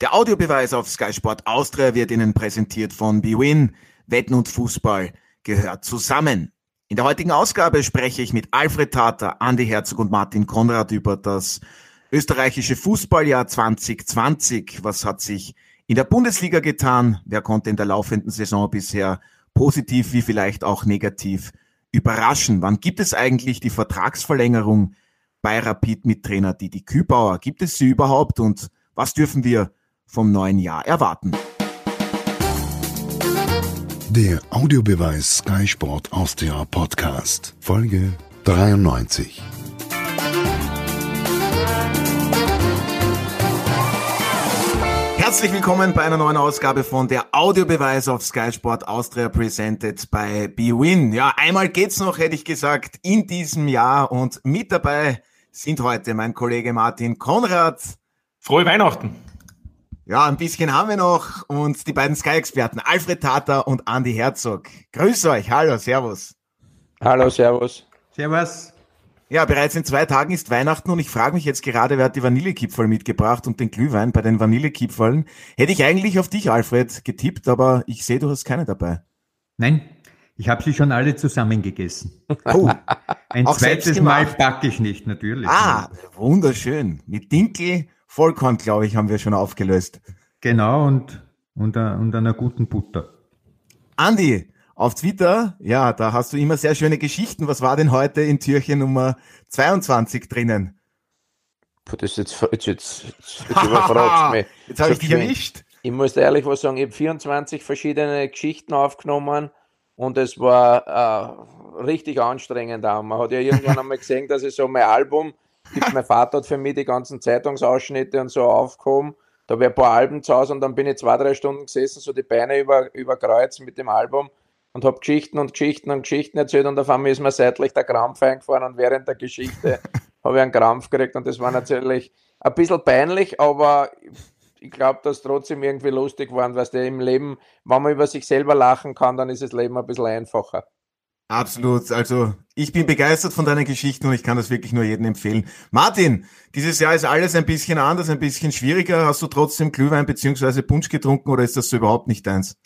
Der Audiobeweis auf Sky Sport Austria wird Ihnen präsentiert von BWin. Wetten und Fußball gehört zusammen. In der heutigen Ausgabe spreche ich mit Alfred Tater, Andi Herzog und Martin Konrad über das österreichische Fußballjahr 2020. Was hat sich in der Bundesliga getan? Wer konnte in der laufenden Saison bisher positiv wie vielleicht auch negativ überraschen? Wann gibt es eigentlich die Vertragsverlängerung bei Rapid mit Trainer Didi Kübauer? Gibt es sie überhaupt und was dürfen wir vom neuen Jahr erwarten. Der Audiobeweis Sky Sport Austria Podcast, Folge 93. Herzlich willkommen bei einer neuen Ausgabe von der Audiobeweis auf Sky Sport Austria presented bei BWin. Ja, einmal geht's noch, hätte ich gesagt, in diesem Jahr und mit dabei sind heute mein Kollege Martin Konrad. Frohe Weihnachten! Ja, ein bisschen haben wir noch und die beiden Sky-Experten Alfred Tata und Andy Herzog. Grüß euch, hallo, servus. Hallo, servus. Servus. Ja, bereits in zwei Tagen ist Weihnachten und ich frage mich jetzt gerade, wer hat die Vanillekipferl mitgebracht und den Glühwein bei den Vanillekipferln. Hätte ich eigentlich auf dich, Alfred, getippt, aber ich sehe, du hast keine dabei. Nein, ich habe sie schon alle zusammengegessen. Oh, Ein zweites Mal backe ich nicht, natürlich. Ah, wunderschön. Mit Dinkel Vollkorn, glaube ich, haben wir schon aufgelöst. Genau, und, und, äh, und einer guten Butter. Andi, auf Twitter, ja, da hast du immer sehr schöne Geschichten. Was war denn heute in Türchen Nummer 22 drinnen? Das jetzt, jetzt, jetzt, jetzt, jetzt überfragst mich. Jetzt habe ich dich erwischt. Ich muss ehrlich was sagen, ich habe 24 verschiedene Geschichten aufgenommen und es war äh, richtig anstrengend auch. Man hat ja irgendwann einmal gesehen, dass ich so mein Album mein Vater hat für mich die ganzen Zeitungsausschnitte und so aufgehoben. Da habe ich ein paar Alben zu Hause und dann bin ich zwei, drei Stunden gesessen, so die Beine über, über Kreuz mit dem Album und habe Geschichten und Geschichten und Geschichten erzählt und auf einmal ist mir seitlich der Krampf eingefahren und während der Geschichte habe ich einen Krampf gekriegt und das war natürlich ein bisschen peinlich, aber ich glaube, dass trotzdem irgendwie lustig war, weil im Leben, wenn man über sich selber lachen kann, dann ist das Leben ein bisschen einfacher. Absolut. Also ich bin begeistert von deinen Geschichten und ich kann das wirklich nur jedem empfehlen. Martin, dieses Jahr ist alles ein bisschen anders, ein bisschen schwieriger. Hast du trotzdem Glühwein beziehungsweise Punsch getrunken oder ist das so überhaupt nicht deins?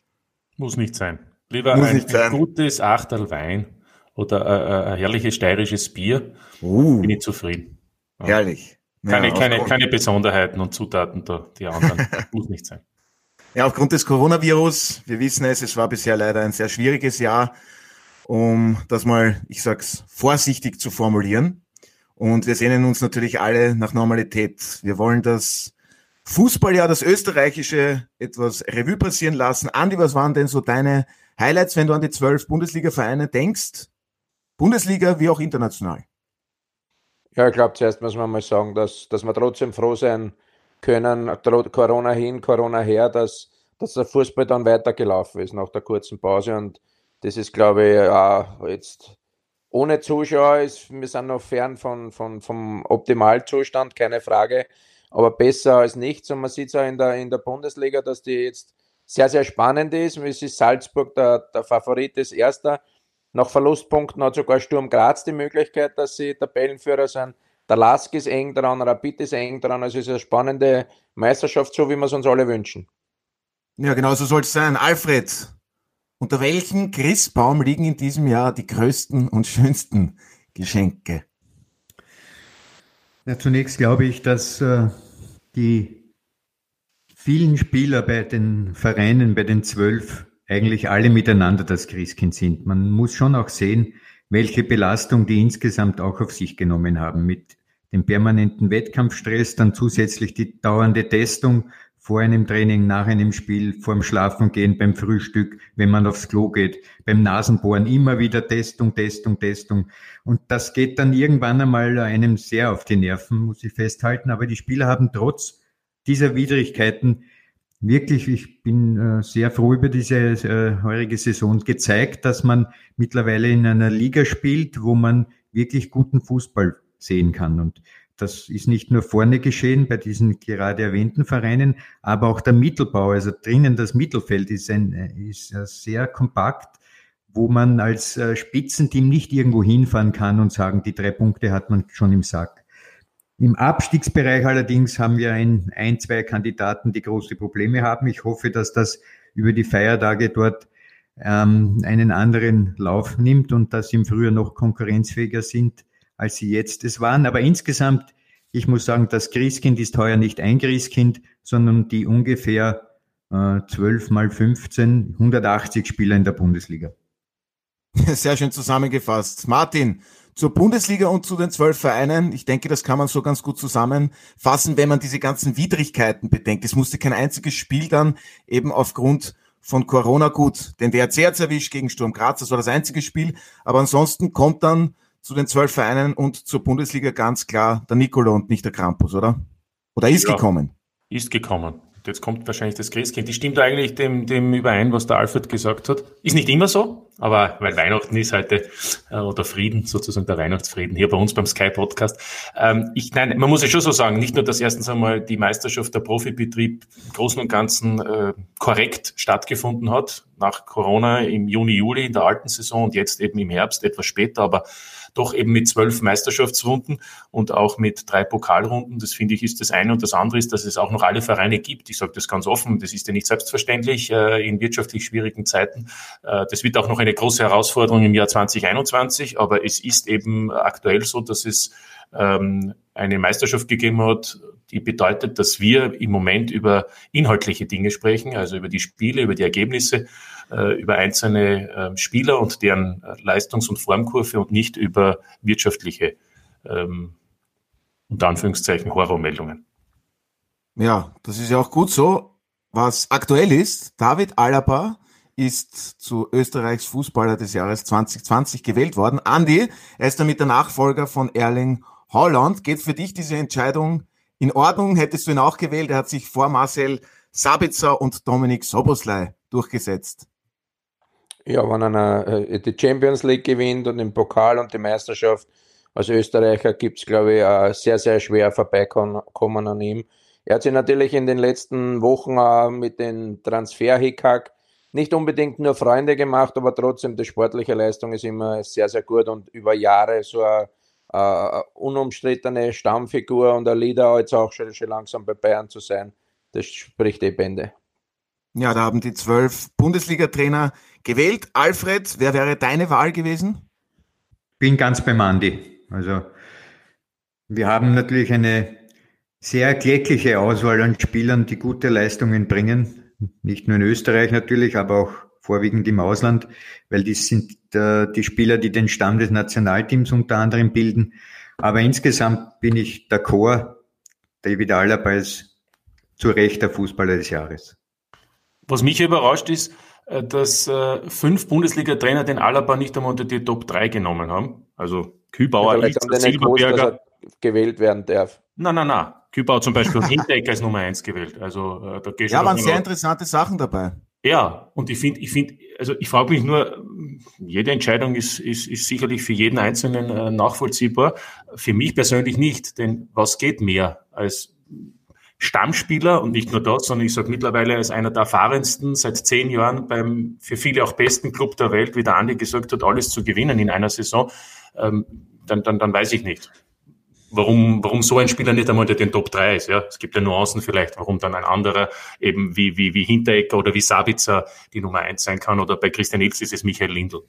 Muss nicht sein. Lieber Muss ein, nicht sein. ein gutes Achtel Wein oder äh, äh, ein herrliches steirisches Bier. Uh, bin ich zufrieden. Herrlich. Keine, ja, keine, keine Besonderheiten und Zutaten da, die anderen. Muss nicht sein. Ja, aufgrund des Coronavirus, wir wissen es, es war bisher leider ein sehr schwieriges Jahr um das mal, ich sag's, vorsichtig zu formulieren. Und wir sehnen uns natürlich alle nach Normalität. Wir wollen das Fußballjahr, das österreichische, etwas Revue passieren lassen. Andi, was waren denn so deine Highlights, wenn du an die zwölf Bundesliga-Vereine denkst? Bundesliga wie auch international. Ja, ich glaube, zuerst muss man mal sagen, dass, dass wir trotzdem froh sein können, Corona hin, Corona her, dass, dass der Fußball dann weitergelaufen ist nach der kurzen Pause und das ist, glaube ich, auch jetzt ohne Zuschauer ist, wir sind noch fern von, von, vom Optimalzustand, keine Frage, aber besser als nichts. Und man sieht es auch in der, in der Bundesliga, dass die jetzt sehr, sehr spannend ist. Es ist Salzburg der, der Favorit, ist Erster. Nach Verlustpunkten hat sogar Sturm Graz die Möglichkeit, dass sie Tabellenführer sind. Der Lask ist eng dran, Rapid ist eng dran. Also es ist eine spannende Meisterschaft, so wie wir es uns alle wünschen. Ja, genau so soll es sein. Alfred, unter welchem Christbaum liegen in diesem Jahr die größten und schönsten Geschenke? Ja, zunächst glaube ich, dass äh, die vielen Spieler bei den Vereinen, bei den zwölf, eigentlich alle miteinander das Christkind sind. Man muss schon auch sehen, welche Belastung die insgesamt auch auf sich genommen haben mit dem permanenten Wettkampfstress, dann zusätzlich die dauernde Testung vor einem Training, nach einem Spiel, vorm Schlafengehen, beim Frühstück, wenn man aufs Klo geht, beim Nasenbohren immer wieder Testung, Testung, Testung. Und das geht dann irgendwann einmal einem sehr auf die Nerven, muss ich festhalten. Aber die Spieler haben trotz dieser Widrigkeiten wirklich, ich bin äh, sehr froh über diese äh, heurige Saison gezeigt, dass man mittlerweile in einer Liga spielt, wo man wirklich guten Fußball sehen kann. Und das ist nicht nur vorne geschehen bei diesen gerade erwähnten Vereinen, aber auch der Mittelbau, also drinnen das Mittelfeld ist, ein, ist sehr kompakt, wo man als äh, Spitzenteam nicht irgendwo hinfahren kann und sagen, die drei Punkte hat man schon im Sack. Im Abstiegsbereich allerdings haben wir ein, ein, zwei Kandidaten, die große Probleme haben. Ich hoffe, dass das über die Feiertage dort ähm, einen anderen Lauf nimmt und dass sie im Frühjahr noch konkurrenzfähiger sind, als sie jetzt es waren. Aber insgesamt, ich muss sagen, das Christkind ist heuer nicht ein Christkind, sondern die ungefähr äh, 12 mal 15, 180 Spieler in der Bundesliga. Sehr schön zusammengefasst. Martin, zur Bundesliga und zu den zwölf Vereinen. Ich denke, das kann man so ganz gut zusammenfassen, wenn man diese ganzen Widrigkeiten bedenkt. Es musste kein einziges Spiel dann eben aufgrund von Corona gut. Den WRC hat erwischt gegen Sturm Graz, das war das einzige Spiel. Aber ansonsten kommt dann zu den zwölf Vereinen und zur Bundesliga ganz klar der Nicolo und nicht der Krampus, oder? Oder ist ja, gekommen? Ist gekommen jetzt kommt wahrscheinlich das Christkind. Die stimmt eigentlich dem, dem überein, was der Alfred gesagt hat. Ist nicht immer so, aber weil Weihnachten ist heute, äh, oder Frieden, sozusagen der Weihnachtsfrieden, hier bei uns beim Sky Podcast. Ähm, ich, nein, man muss ja schon so sagen, nicht nur, dass erstens einmal die Meisterschaft der Profibetrieb im Großen und Ganzen äh, korrekt stattgefunden hat, nach Corona im Juni, Juli in der alten Saison und jetzt eben im Herbst, etwas später, aber doch eben mit zwölf Meisterschaftsrunden und auch mit drei Pokalrunden. Das finde ich ist das eine. Und das andere ist, dass es auch noch alle Vereine gibt. Ich sage das ganz offen, das ist ja nicht selbstverständlich äh, in wirtschaftlich schwierigen Zeiten. Äh, das wird auch noch eine große Herausforderung im Jahr 2021, aber es ist eben aktuell so, dass es ähm, eine Meisterschaft gegeben hat, die bedeutet, dass wir im Moment über inhaltliche Dinge sprechen, also über die Spiele, über die Ergebnisse, äh, über einzelne äh, Spieler und deren Leistungs- und Formkurve und nicht über wirtschaftliche, ähm, unter Anführungszeichen, Horrormeldungen. Ja, das ist ja auch gut so. Was aktuell ist, David Alaba ist zu Österreichs Fußballer des Jahres 2020 gewählt worden. Andi, er ist damit der Nachfolger von Erling Holland. Geht für dich diese Entscheidung in Ordnung? Hättest du ihn auch gewählt? Er hat sich vor Marcel Sabitzer und Dominik Soboslai durchgesetzt. Ja, wenn einer äh, die Champions League gewinnt und den Pokal und die Meisterschaft als Österreicher gibt es, glaube ich, äh, sehr, sehr schwer vorbeikommen an ihm. Er hat sich natürlich in den letzten Wochen äh, mit dem Transfer-Hickhack nicht unbedingt nur Freunde gemacht, aber trotzdem die sportliche Leistung ist immer sehr, sehr gut und über Jahre so eine äh, unumstrittene Stammfigur und ein Leader jetzt auch schon, schon langsam bei Bayern zu sein. Das spricht die Bände. Ja, da haben die zwölf Bundesliga-Trainer gewählt. Alfred, wer wäre deine Wahl gewesen? Bin ganz beim Andi. Also, wir haben natürlich eine sehr klägliche Auswahl an Spielern, die gute Leistungen bringen. Nicht nur in Österreich natürlich, aber auch vorwiegend im Ausland, weil das sind äh, die Spieler, die den Stamm des Nationalteams unter anderem bilden. Aber insgesamt bin ich d'accord. David Alaba ist zu Recht der Fußballer des Jahres. Was mich überrascht ist, äh, dass äh, fünf Bundesliga-Trainer den Alaba nicht einmal unter die Top 3 genommen haben. Also Kübauer, ja, Ilz, Silberberger. Groß, gewählt werden darf. Nein, nein, nein. Kübauer zum Beispiel Hinteregger als Nummer 1 gewählt. Also, äh, da ja, waren sehr interessante Sachen dabei. Ja, und ich finde, ich finde, also ich frage mich nur, jede Entscheidung ist, ist, ist sicherlich für jeden Einzelnen äh, nachvollziehbar. Für mich persönlich nicht, denn was geht mehr als Stammspieler und nicht nur das, sondern ich sage mittlerweile als einer der erfahrensten seit zehn Jahren beim für viele auch besten Club der Welt, wie der Andi gesagt hat, alles zu gewinnen in einer Saison, ähm, dann, dann, dann weiß ich nicht warum, warum so ein Spieler nicht einmal unter den Top 3 ist. Ja? Es gibt ja Nuancen vielleicht, warum dann ein anderer eben wie, wie, wie Hinteregger oder wie Sabitzer die Nummer 1 sein kann oder bei Christian Ilz ist es Michael Lindl.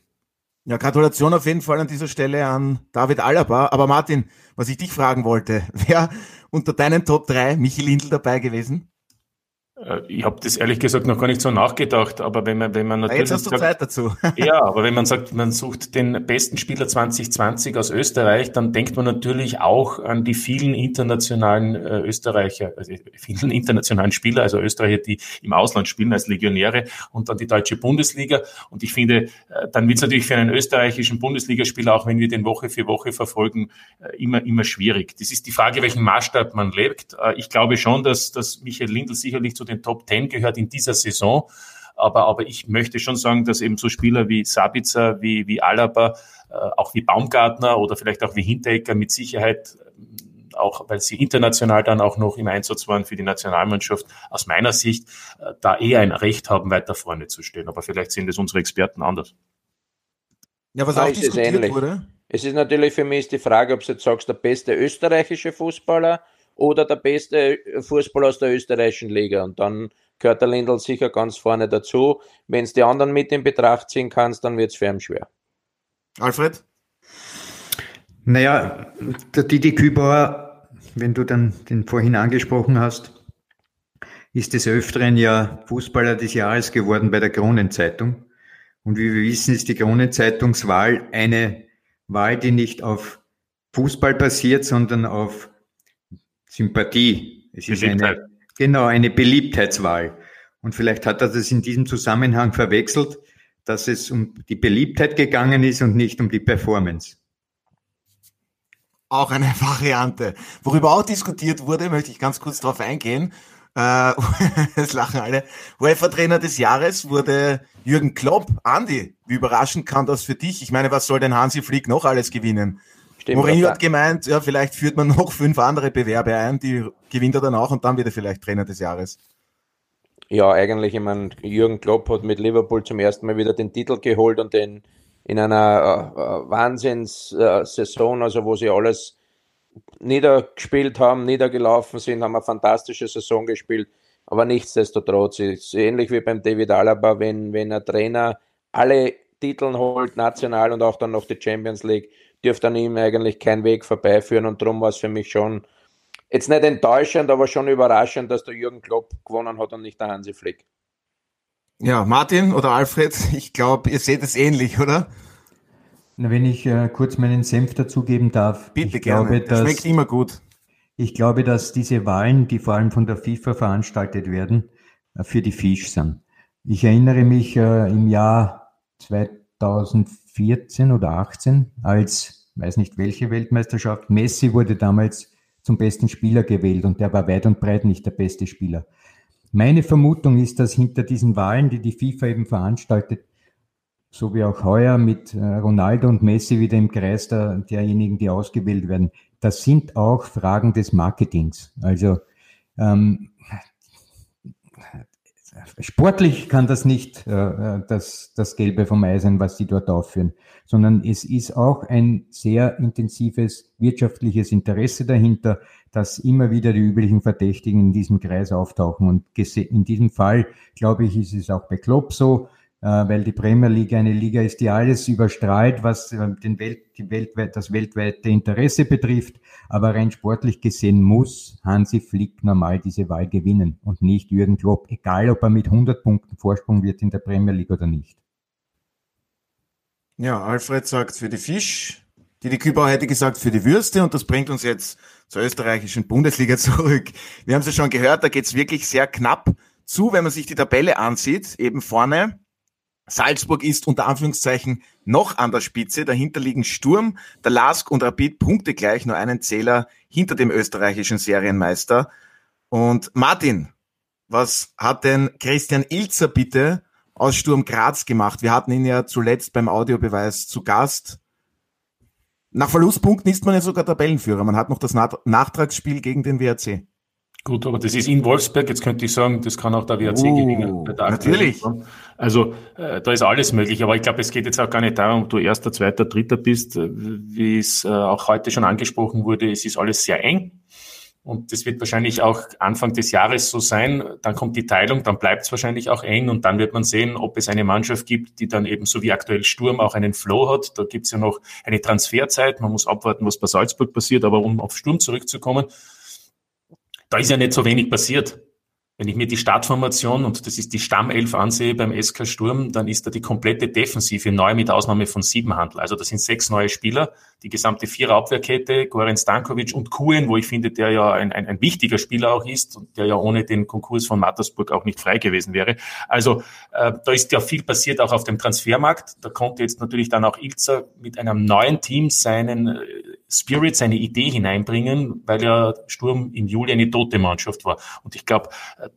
Ja, Gratulation auf jeden Fall an dieser Stelle an David Alaba. Aber Martin, was ich dich fragen wollte, wer unter deinen Top 3 Michael Lindl dabei gewesen? Äh, ich habe das ehrlich gesagt noch gar nicht so nachgedacht, aber wenn man, wenn man natürlich. Jetzt hast du sagt, Zeit dazu. ja, aber wenn man sagt, man sucht den besten Spieler 2020 aus Österreich, dann denkt man natürlich auch an die vielen internationalen äh, Österreicher, also vielen internationalen Spieler, also Österreicher, die im Ausland spielen als Legionäre und dann die deutsche Bundesliga. Und ich finde, äh, dann wird es natürlich für einen österreichischen Bundesligaspieler, auch wenn wir den Woche für Woche verfolgen, äh, immer, immer schwierig. Das ist die Frage, welchen Maßstab man lebt. Ich glaube schon, dass, dass Michael Lindl sicherlich zu den den Top Ten gehört in dieser Saison. Aber, aber ich möchte schon sagen, dass eben so Spieler wie Sabitzer, wie, wie Alaba, äh, auch wie Baumgartner oder vielleicht auch wie Hinteregger mit Sicherheit äh, auch weil sie international dann auch noch im Einsatz waren für die Nationalmannschaft, aus meiner Sicht äh, da eher ein Recht haben, weiter vorne zu stehen. Aber vielleicht sehen das unsere Experten anders. Ja, was auch diskutiert wurde. Es ist natürlich für mich die Frage, ob du jetzt sagst, der beste österreichische Fußballer oder der beste Fußballer aus der österreichischen Liga. Und dann gehört der Lindl sicher ganz vorne dazu. Wenn es die anderen mit in Betracht ziehen kannst, dann wird es für ihn schwer. Alfred? Naja, der Didi Kübauer, wenn du dann den vorhin angesprochen hast, ist des Öfteren ja Fußballer des Jahres geworden bei der Kronenzeitung. Und wie wir wissen, ist die Kronenzeitungswahl eine Wahl, die nicht auf Fußball basiert, sondern auf Sympathie. Es ist eine, genau, eine Beliebtheitswahl. Und vielleicht hat er das in diesem Zusammenhang verwechselt, dass es um die Beliebtheit gegangen ist und nicht um die Performance. Auch eine Variante. Worüber auch diskutiert wurde, möchte ich ganz kurz darauf eingehen. Äh, es lachen alle. UEFA-Trainer des Jahres wurde Jürgen Klopp. Andi, wie überraschend kann das für dich? Ich meine, was soll denn Hansi Flick noch alles gewinnen? Stimmt, Mourinho hat gemeint, ja, vielleicht führt man noch fünf andere Bewerbe ein, die gewinnt er dann auch und dann wird er vielleicht Trainer des Jahres. Ja, eigentlich, ich meine, Jürgen Klopp hat mit Liverpool zum ersten Mal wieder den Titel geholt und den in einer äh, äh Wahnsinnssaison, äh, also wo sie alles niedergespielt haben, niedergelaufen sind, haben eine fantastische Saison gespielt. Aber nichtsdestotrotz ist es ähnlich wie beim David Alaba, wenn, wenn ein Trainer alle Titel holt, national und auch dann noch die Champions League, dürfte an ihm eigentlich kein Weg vorbeiführen. Und darum war es für mich schon jetzt nicht enttäuschend, aber schon überraschend, dass der Jürgen Klopp gewonnen hat und nicht der Hansi Flick. Ja, Martin oder Alfred, ich glaube, ihr seht es ähnlich, oder? Na, wenn ich äh, kurz meinen Senf dazugeben darf. Bitte ich gerne. Glaube, dass, schmeckt immer gut. Ich glaube, dass diese Wahlen, die vor allem von der FIFA veranstaltet werden, äh, für die Fisch sind. Ich erinnere mich äh, im Jahr 2014 oder 18, als, weiß nicht welche Weltmeisterschaft, Messi wurde damals zum besten Spieler gewählt und der war weit und breit nicht der beste Spieler. Meine Vermutung ist, dass hinter diesen Wahlen, die die FIFA eben veranstaltet, so wie auch heuer mit äh, Ronaldo und Messi wieder im Kreis der, derjenigen, die ausgewählt werden, das sind auch Fragen des Marketings. Also ähm, sportlich kann das nicht äh, das, das Gelbe vom Ei sein, was sie dort aufführen, sondern es ist auch ein sehr intensives wirtschaftliches Interesse dahinter, dass immer wieder die üblichen Verdächtigen in diesem Kreis auftauchen. Und in diesem Fall, glaube ich, ist es auch bei Klopp so, äh, weil die Premier League eine Liga ist, die alles überstrahlt, was äh, den Welt, die weltweit, das weltweite Interesse betrifft. Aber rein sportlich gesehen muss Hansi Flick normal diese Wahl gewinnen und nicht Jürgen Klopp, egal ob er mit 100 Punkten Vorsprung wird in der Premier League oder nicht. Ja, Alfred sagt für die Fisch, die die Kübauer hätte gesagt für die Würste und das bringt uns jetzt zur österreichischen Bundesliga zurück. Wir haben es ja schon gehört, da geht's wirklich sehr knapp zu, wenn man sich die Tabelle ansieht. Eben vorne, Salzburg ist unter Anführungszeichen noch an der Spitze. Dahinter liegen Sturm, der Lask und Rapid Punkte gleich, nur einen Zähler hinter dem österreichischen Serienmeister. Und Martin, was hat denn Christian Ilzer bitte aus Sturm Graz gemacht? Wir hatten ihn ja zuletzt beim Audiobeweis zu Gast. Nach Verlustpunkten ist man ja sogar Tabellenführer. Man hat noch das Nachtragsspiel gegen den WRC. Gut, aber das ist in Wolfsberg. Jetzt könnte ich sagen, das kann auch der WRC oh, gewinnen. Natürlich. Also äh, da ist alles möglich. Aber ich glaube, es geht jetzt auch gar nicht darum, ob du erster, zweiter, dritter bist. Wie es äh, auch heute schon angesprochen wurde, es ist alles sehr eng. Und das wird wahrscheinlich auch Anfang des Jahres so sein. Dann kommt die Teilung, dann bleibt es wahrscheinlich auch eng und dann wird man sehen, ob es eine Mannschaft gibt, die dann eben so wie aktuell Sturm auch einen Flow hat. Da gibt es ja noch eine Transferzeit. Man muss abwarten, was bei Salzburg passiert. Aber um auf Sturm zurückzukommen, da ist ja nicht so wenig passiert. Wenn ich mir die Startformation und das ist die Stammelf ansehe beim SK Sturm, dann ist da die komplette Defensive neu mit Ausnahme von sieben Handel. Also das sind sechs neue Spieler, die gesamte Vierer-Abwehrkette, Goran Stankovic und Kuen, wo ich finde, der ja ein, ein, ein wichtiger Spieler auch ist und der ja ohne den Konkurs von Mattersburg auch nicht frei gewesen wäre. Also äh, da ist ja viel passiert auch auf dem Transfermarkt. Da konnte jetzt natürlich dann auch Ilzer mit einem neuen Team seinen äh, Spirit, seine Idee hineinbringen, weil ja Sturm im Juli eine tote Mannschaft war. Und ich glaube,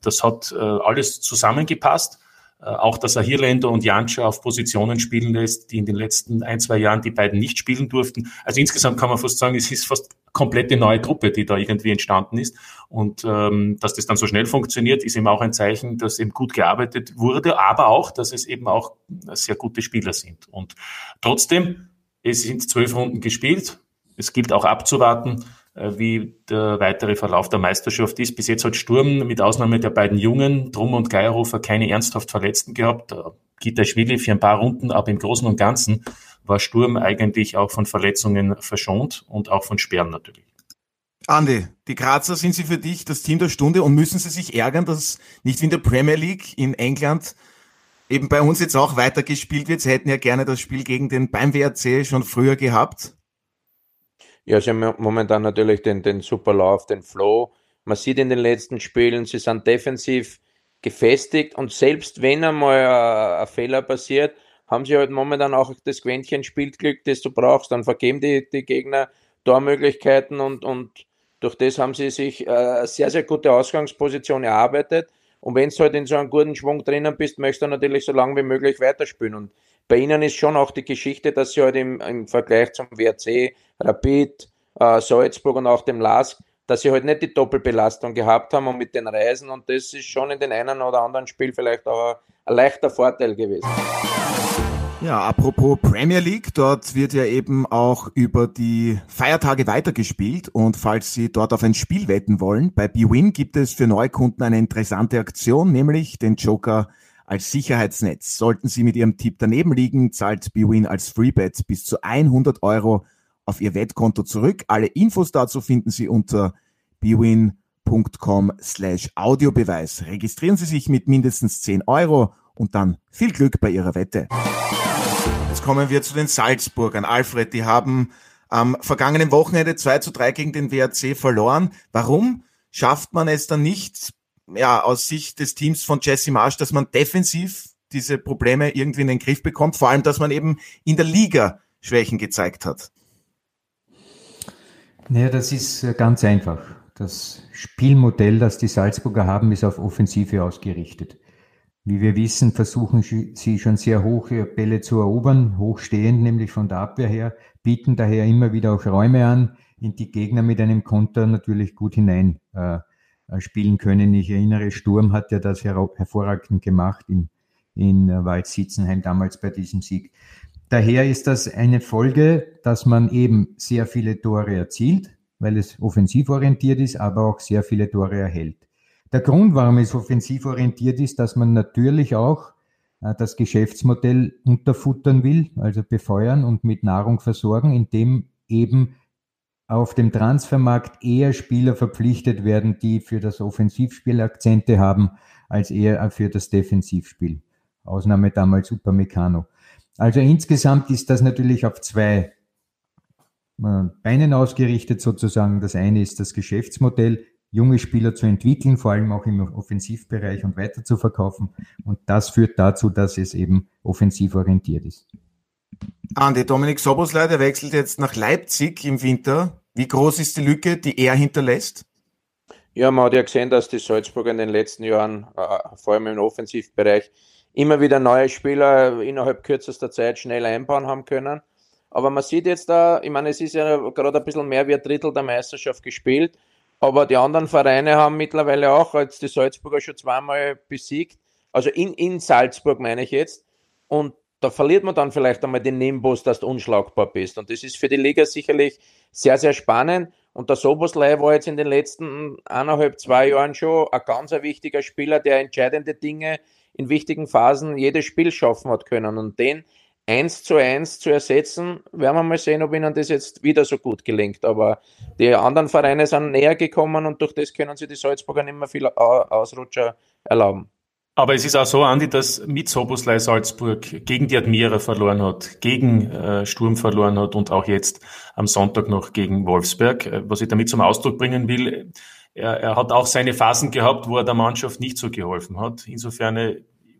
das hat äh, alles zusammengepasst. Äh, auch, dass er Hirländer und Janscha auf Positionen spielen lässt, die in den letzten ein, zwei Jahren die beiden nicht spielen durften. Also insgesamt kann man fast sagen, es ist fast komplette neue Truppe, die da irgendwie entstanden ist. Und ähm, dass das dann so schnell funktioniert, ist eben auch ein Zeichen, dass eben gut gearbeitet wurde, aber auch, dass es eben auch sehr gute Spieler sind. Und trotzdem, Es sind zwölf Runden gespielt. Es gilt auch abzuwarten, äh, wie der weitere Verlauf der Meisterschaft ist. Bis jetzt hat Sturm mit Ausnahme der beiden Jungen, Drum und Geierhofer, keine ernsthaft Verletzten gehabt. Gita Schwili für ein paar Runden, aber im Großen und Ganzen war Sturm eigentlich auch von Verletzungen verschont und auch von Sperren natürlich. Andi, die Grazer sind sie für dich das Team der Stunde und müssen sie sich ärgern, dass nicht wie in der Premier League in England eben bei uns jetzt auch weitergespielt wird. Sie hätten ja gerne das Spiel gegen den beim WRC schon früher gehabt. Ja, sie haben momentan natürlich den, den super Lauf, den Flow. Man sieht in den letzten Spielen, sie sind defensiv gefestigt und selbst wenn einmal ein, Fehler passiert, haben sie halt momentan auch das Quäntchen Spielglück, das du brauchst. Dann vergeben die, die Gegner Tormöglichkeiten und, und durch das haben sie sich äh, eine sehr, sehr gute Ausgangsposition erarbeitet. Und wenn du halt in so einem guten Schwung drinnen bist, möchtest du natürlich so lange wie möglich weiterspielen. Und bei ihnen ist schon auch die Geschichte, dass sie halt im, im Vergleich zum WRC, Rapid, äh, Salzburg und auch dem LASK, dass sie halt nicht die Doppelbelastung gehabt haben und mit den Reisen. Und das ist schon in den einen oder anderen Spiel vielleicht auch ein, ein leichter Vorteil gewesen. Ja, apropos Premier League, dort wird ja eben auch über die Feiertage weitergespielt und falls Sie dort auf ein Spiel wetten wollen, bei BWin gibt es für Neukunden eine interessante Aktion, nämlich den Joker als Sicherheitsnetz. Sollten Sie mit Ihrem Tipp daneben liegen, zahlt BWin als Freebet bis zu 100 Euro auf Ihr Wettkonto zurück. Alle Infos dazu finden Sie unter bwin.com slash Audiobeweis. Registrieren Sie sich mit mindestens 10 Euro und dann viel Glück bei Ihrer Wette. Jetzt kommen wir zu den Salzburgern. Alfred, die haben am vergangenen Wochenende 2 zu 3 gegen den WRC verloren. Warum schafft man es dann nicht, ja, aus Sicht des Teams von Jesse Marsch, dass man defensiv diese Probleme irgendwie in den Griff bekommt? Vor allem, dass man eben in der Liga Schwächen gezeigt hat. Naja, das ist äh, ganz einfach. Das Spielmodell, das die Salzburger haben, ist auf Offensive ausgerichtet. Wie wir wissen, versuchen sie schon sehr hoch Bälle zu erobern, hochstehend nämlich von der Abwehr her, bieten daher immer wieder auch Räume an, in die Gegner mit einem Konter natürlich gut hinein äh spielen können. Ich erinnere, Sturm hat ja das her hervorragend gemacht in, in äh, Waldsitzenheim damals bei diesem Sieg. Daher ist das eine Folge, dass man eben sehr viele Tore erzielt, weil es offensiv orientiert ist, aber auch sehr viele Tore erhält. Der Grund, warum es offensiv orientiert ist, dass man natürlich auch äh, das Geschäftsmodell unterfuttern will, also befeuern und mit Nahrung versorgen, indem eben auf dem Transfermarkt eher Spieler verpflichtet werden, die für das Offensivspiel Akzente haben, als eher für das Defensivspiel. Ausnahme damals Upamecano. Also insgesamt ist das natürlich auf zwei äh, Beinen ausgerichtet sozusagen. Das eine ist das Geschäftsmodell, junge Spieler zu entwickeln, vor allem auch im Offensivbereich und weiter zu verkaufen. Und das führt dazu, dass es eben offensiv orientiert ist. Andi, Dominik Soboslai, der wechselt jetzt nach Leipzig im Winter. Wie groß ist die Lücke, die er hinterlässt? Ja, man hat ja gesehen, dass die Salzburger in den letzten Jahren, äh, vor allem im Offensivbereich, immer wieder neue Spieler innerhalb kürzester Zeit schnell einbauen haben können. Aber man sieht jetzt da, ich meine, es ist ja gerade ein bisschen mehr wie ein Drittel der Meisterschaft gespielt. Aber die anderen Vereine haben mittlerweile auch als die Salzburger schon zweimal besiegt. Also in, in Salzburg meine ich jetzt. Und da verliert man dann vielleicht einmal den Nimbus, dass du unschlagbar bist. Und das ist für die Liga sicherlich sehr, sehr spannend. Und der Soboslei war jetzt in den letzten eineinhalb, zwei Jahren schon ein ganz wichtiger Spieler, der entscheidende Dinge in wichtigen Phasen jedes Spiel schaffen hat können. Und den eins zu eins zu ersetzen, werden wir mal sehen, ob ihnen das jetzt wieder so gut gelingt. Aber die anderen Vereine sind näher gekommen und durch das können sie die Salzburger nicht mehr viel Ausrutscher erlauben. Aber es ist auch so, Andi, dass mit Soboslai Salzburg gegen die Admira verloren hat, gegen äh, Sturm verloren hat und auch jetzt am Sonntag noch gegen Wolfsberg. Äh, was ich damit zum Ausdruck bringen will, er, er hat auch seine Phasen gehabt, wo er der Mannschaft nicht so geholfen hat. Insofern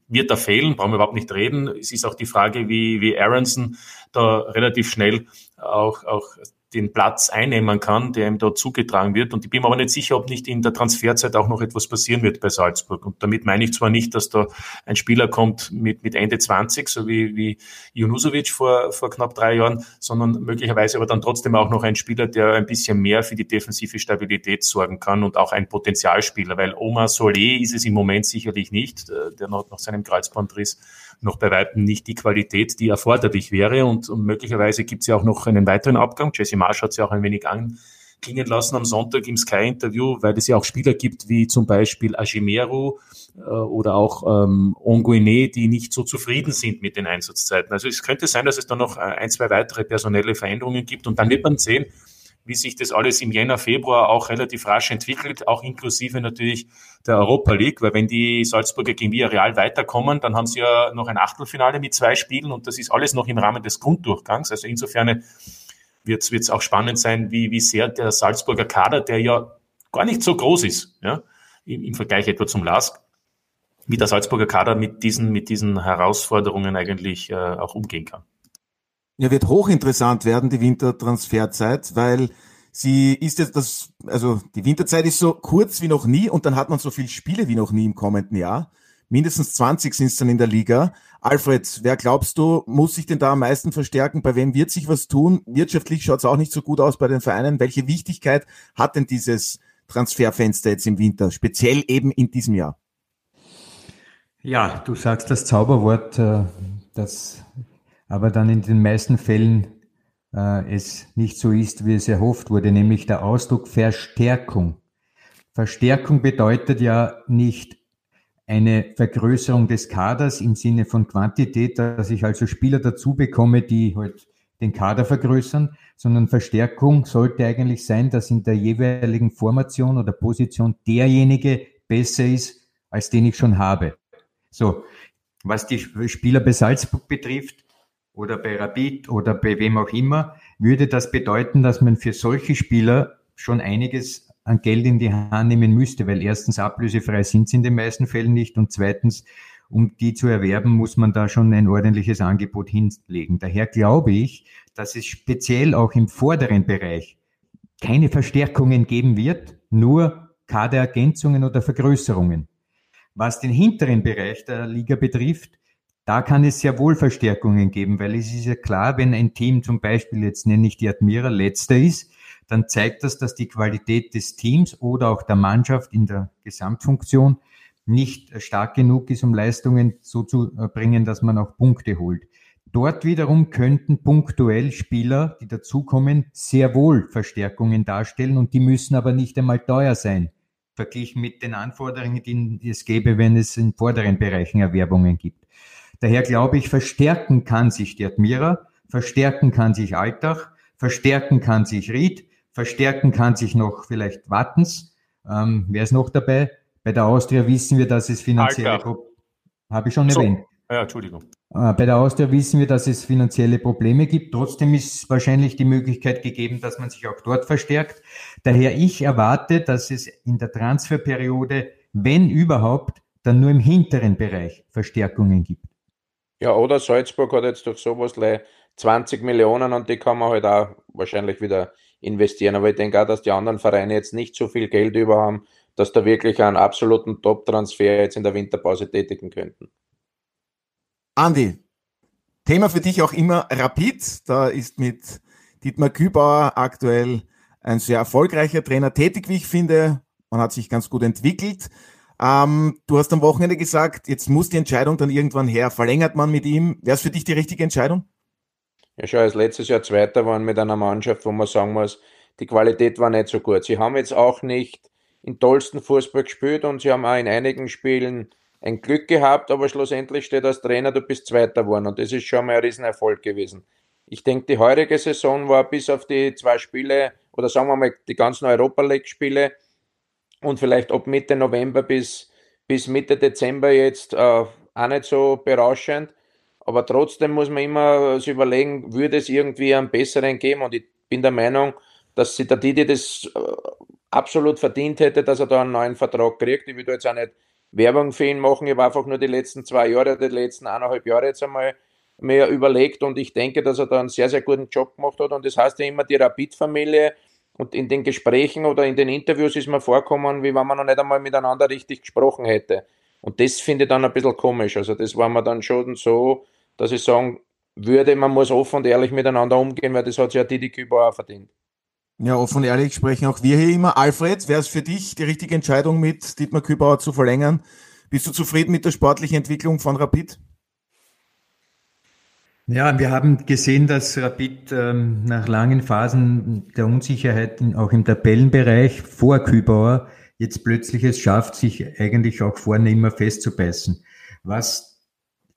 wird er fehlen, brauchen wir überhaupt nicht reden. Es ist auch die Frage, wie, wie Aronson da relativ schnell auch, auch den Platz einnehmen kann, der ihm dort zugetragen wird. Und ich bin mir aber nicht sicher, ob nicht in der Transferzeit auch noch etwas passieren wird bei Salzburg. Und damit meine ich zwar nicht, dass da ein Spieler kommt mit, mit Ende 20, so wie, wie Junusovic vor, vor knapp drei Jahren, sondern möglicherweise aber dann trotzdem auch noch ein Spieler, der ein bisschen mehr für die defensive Stabilität sorgen kann und auch ein Potenzialspieler, weil Omar Solé ist es im Moment sicherlich nicht, äh, der noch nach seinem Kreuzbandriss noch bei weitem nicht die Qualität, die erforderlich wäre. Und, und möglicherweise gibt es ja auch noch einen weiteren Abgang. Jesse Marsch hat es ja auch ein wenig anklingen lassen am Sonntag im Sky-Interview, weil es ja auch Spieler gibt wie zum Beispiel Ajimeru äh, oder auch ähm, Onguene, die nicht so zufrieden sind mit den Einsatzzeiten. Also es könnte sein, dass es da noch äh, ein, zwei weitere personelle Veränderungen gibt und dann wird man sehen, wie sich das alles im Jänner, Februar auch relativ rasch entwickelt, auch inklusive natürlich der Europa League, weil wenn die Salzburger gegen Villarreal weiterkommen, dann haben sie ja noch ein Achtelfinale mit zwei Spielen und das ist alles noch im Rahmen des Grunddurchgangs. Also insofern wird es auch spannend sein, wie, wie sehr der Salzburger Kader, der ja gar nicht so groß ist, ja, im, im Vergleich etwa zum LASK, wie der Salzburger Kader mit diesen, mit diesen Herausforderungen eigentlich äh, auch umgehen kann. Ja, wird hochinteressant werden, die Wintertransferzeit, weil sie ist jetzt das, also die Winterzeit ist so kurz wie noch nie und dann hat man so viele Spiele wie noch nie im kommenden Jahr. Mindestens 20 sind es dann in der Liga. Alfred, wer glaubst du, muss sich denn da am meisten verstärken? Bei wem wird sich was tun? Wirtschaftlich schaut es auch nicht so gut aus bei den Vereinen. Welche Wichtigkeit hat denn dieses Transferfenster jetzt im Winter, speziell eben in diesem Jahr? Ja, du sagst das Zauberwort, äh, das aber dann in den meisten Fällen äh, es nicht so ist, wie es erhofft wurde, nämlich der Ausdruck Verstärkung. Verstärkung bedeutet ja nicht eine Vergrößerung des Kaders im Sinne von Quantität, dass ich also Spieler dazu bekomme, die halt den Kader vergrößern, sondern Verstärkung sollte eigentlich sein, dass in der jeweiligen Formation oder Position derjenige besser ist, als den ich schon habe. So, was die Spieler bei Salzburg betrifft, oder bei Rapid oder bei wem auch immer, würde das bedeuten, dass man für solche Spieler schon einiges an Geld in die Hand nehmen müsste, weil erstens ablösefrei sind sie in den meisten Fällen nicht und zweitens, um die zu erwerben, muss man da schon ein ordentliches Angebot hinlegen. Daher glaube ich, dass es speziell auch im vorderen Bereich keine Verstärkungen geben wird, nur Kaderergänzungen oder Vergrößerungen. Was den hinteren Bereich der Liga betrifft, da kann es sehr wohl Verstärkungen geben, weil es ist ja klar, wenn ein Team zum Beispiel, jetzt nenne ich die Admira, letzter ist, dann zeigt das, dass die Qualität des Teams oder auch der Mannschaft in der Gesamtfunktion nicht stark genug ist, um Leistungen so zu bringen, dass man auch Punkte holt. Dort wiederum könnten punktuell Spieler, die dazukommen, sehr wohl Verstärkungen darstellen und die müssen aber nicht einmal teuer sein, verglichen mit den Anforderungen, die es gäbe, wenn es in vorderen Bereichen Erwerbungen gibt. Daher glaube ich, verstärken kann sich die Admira, verstärken kann sich Altach, verstärken kann sich Ried, verstärken kann sich noch vielleicht Wattens. Ähm, wer ist noch dabei? Bei der Austria wissen wir, dass es finanzielle Probleme habe ich schon so. erwähnt. Ja, Entschuldigung. Äh, bei der Austria wissen wir, dass es finanzielle Probleme gibt. Trotzdem ist wahrscheinlich die Möglichkeit gegeben, dass man sich auch dort verstärkt. Daher ich erwarte, dass es in der Transferperiode, wenn überhaupt, dann nur im hinteren Bereich Verstärkungen gibt. Ja, oder Salzburg hat jetzt durch sowas 20 Millionen und die kann man halt auch wahrscheinlich wieder investieren. Aber ich denke auch, dass die anderen Vereine jetzt nicht so viel Geld über haben, dass da wirklich einen absoluten Top-Transfer jetzt in der Winterpause tätigen könnten. Andi, Thema für dich auch immer Rapid. Da ist mit Dietmar Kübauer aktuell ein sehr erfolgreicher Trainer tätig, wie ich finde. Man hat sich ganz gut entwickelt. Ähm, du hast am Wochenende gesagt, jetzt muss die Entscheidung dann irgendwann her. Verlängert man mit ihm? Wäre es für dich die richtige Entscheidung? Ja, schon als letztes Jahr Zweiter waren mit einer Mannschaft, wo man sagen muss, die Qualität war nicht so gut. Sie haben jetzt auch nicht in tollsten Fußball gespielt und sie haben auch in einigen Spielen ein Glück gehabt, aber schlussendlich steht als Trainer, du bist Zweiter geworden und das ist schon mal ein Riesenerfolg gewesen. Ich denke, die heutige Saison war bis auf die zwei Spiele oder sagen wir mal die ganzen Europa League Spiele und vielleicht ab Mitte November bis, bis Mitte Dezember jetzt äh, auch nicht so berauschend. Aber trotzdem muss man immer sich überlegen, würde es irgendwie einen besseren geben? Und ich bin der Meinung, dass der Didi das äh, absolut verdient hätte, dass er da einen neuen Vertrag kriegt. Ich will da jetzt auch nicht Werbung für ihn machen. Ich habe einfach nur die letzten zwei Jahre, die letzten eineinhalb Jahre jetzt einmal mehr überlegt und ich denke, dass er da einen sehr, sehr guten Job gemacht hat. Und das heißt ja immer, die Rapid-Familie und in den Gesprächen oder in den Interviews ist mir vorkommen, wie wenn man noch nicht einmal miteinander richtig gesprochen hätte. Und das finde ich dann ein bisschen komisch. Also das war mir dann schon so, dass ich sagen würde, man muss offen und ehrlich miteinander umgehen, weil das hat sich ja Didi Küber auch verdient. Ja, offen und ehrlich sprechen auch wir hier immer. Alfred, wäre es für dich die richtige Entscheidung, mit Dietmar Kübauer zu verlängern? Bist du zufrieden mit der sportlichen Entwicklung von Rapid? Ja, wir haben gesehen, dass Rapid ähm, nach langen Phasen der Unsicherheit auch im Tabellenbereich vor Kübauer jetzt plötzlich es schafft, sich eigentlich auch vorne immer festzubeißen. Was